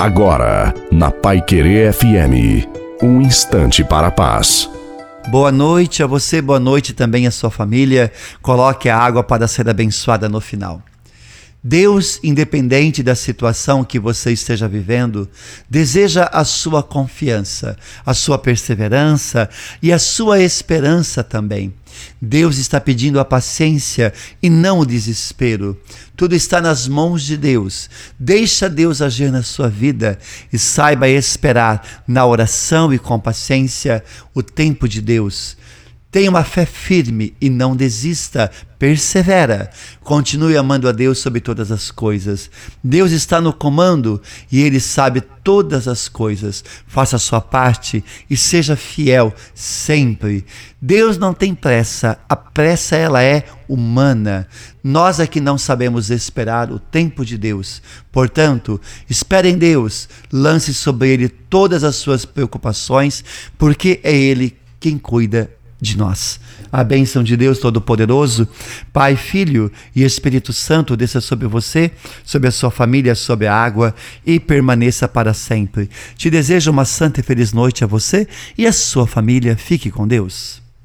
Agora, na Pai Querer FM, um instante para a paz. Boa noite a você, boa noite também à sua família. Coloque a água para ser abençoada no final. Deus, independente da situação que você esteja vivendo, deseja a sua confiança, a sua perseverança e a sua esperança também. Deus está pedindo a paciência e não o desespero. Tudo está nas mãos de Deus. Deixa Deus agir na sua vida e saiba esperar na oração e com paciência o tempo de Deus. Tenha uma fé firme e não desista, persevera. Continue amando a Deus sobre todas as coisas. Deus está no comando e Ele sabe todas as coisas. Faça a sua parte e seja fiel sempre. Deus não tem pressa, a pressa ela é humana. Nós é que não sabemos esperar o tempo de Deus. Portanto, espere em Deus, lance sobre Ele todas as suas preocupações, porque é Ele quem cuida de nós. A bênção de Deus Todo-Poderoso, Pai, Filho e Espírito Santo desça sobre você, sobre a sua família, sobre a água e permaneça para sempre. Te desejo uma santa e feliz noite a você e a sua família. Fique com Deus.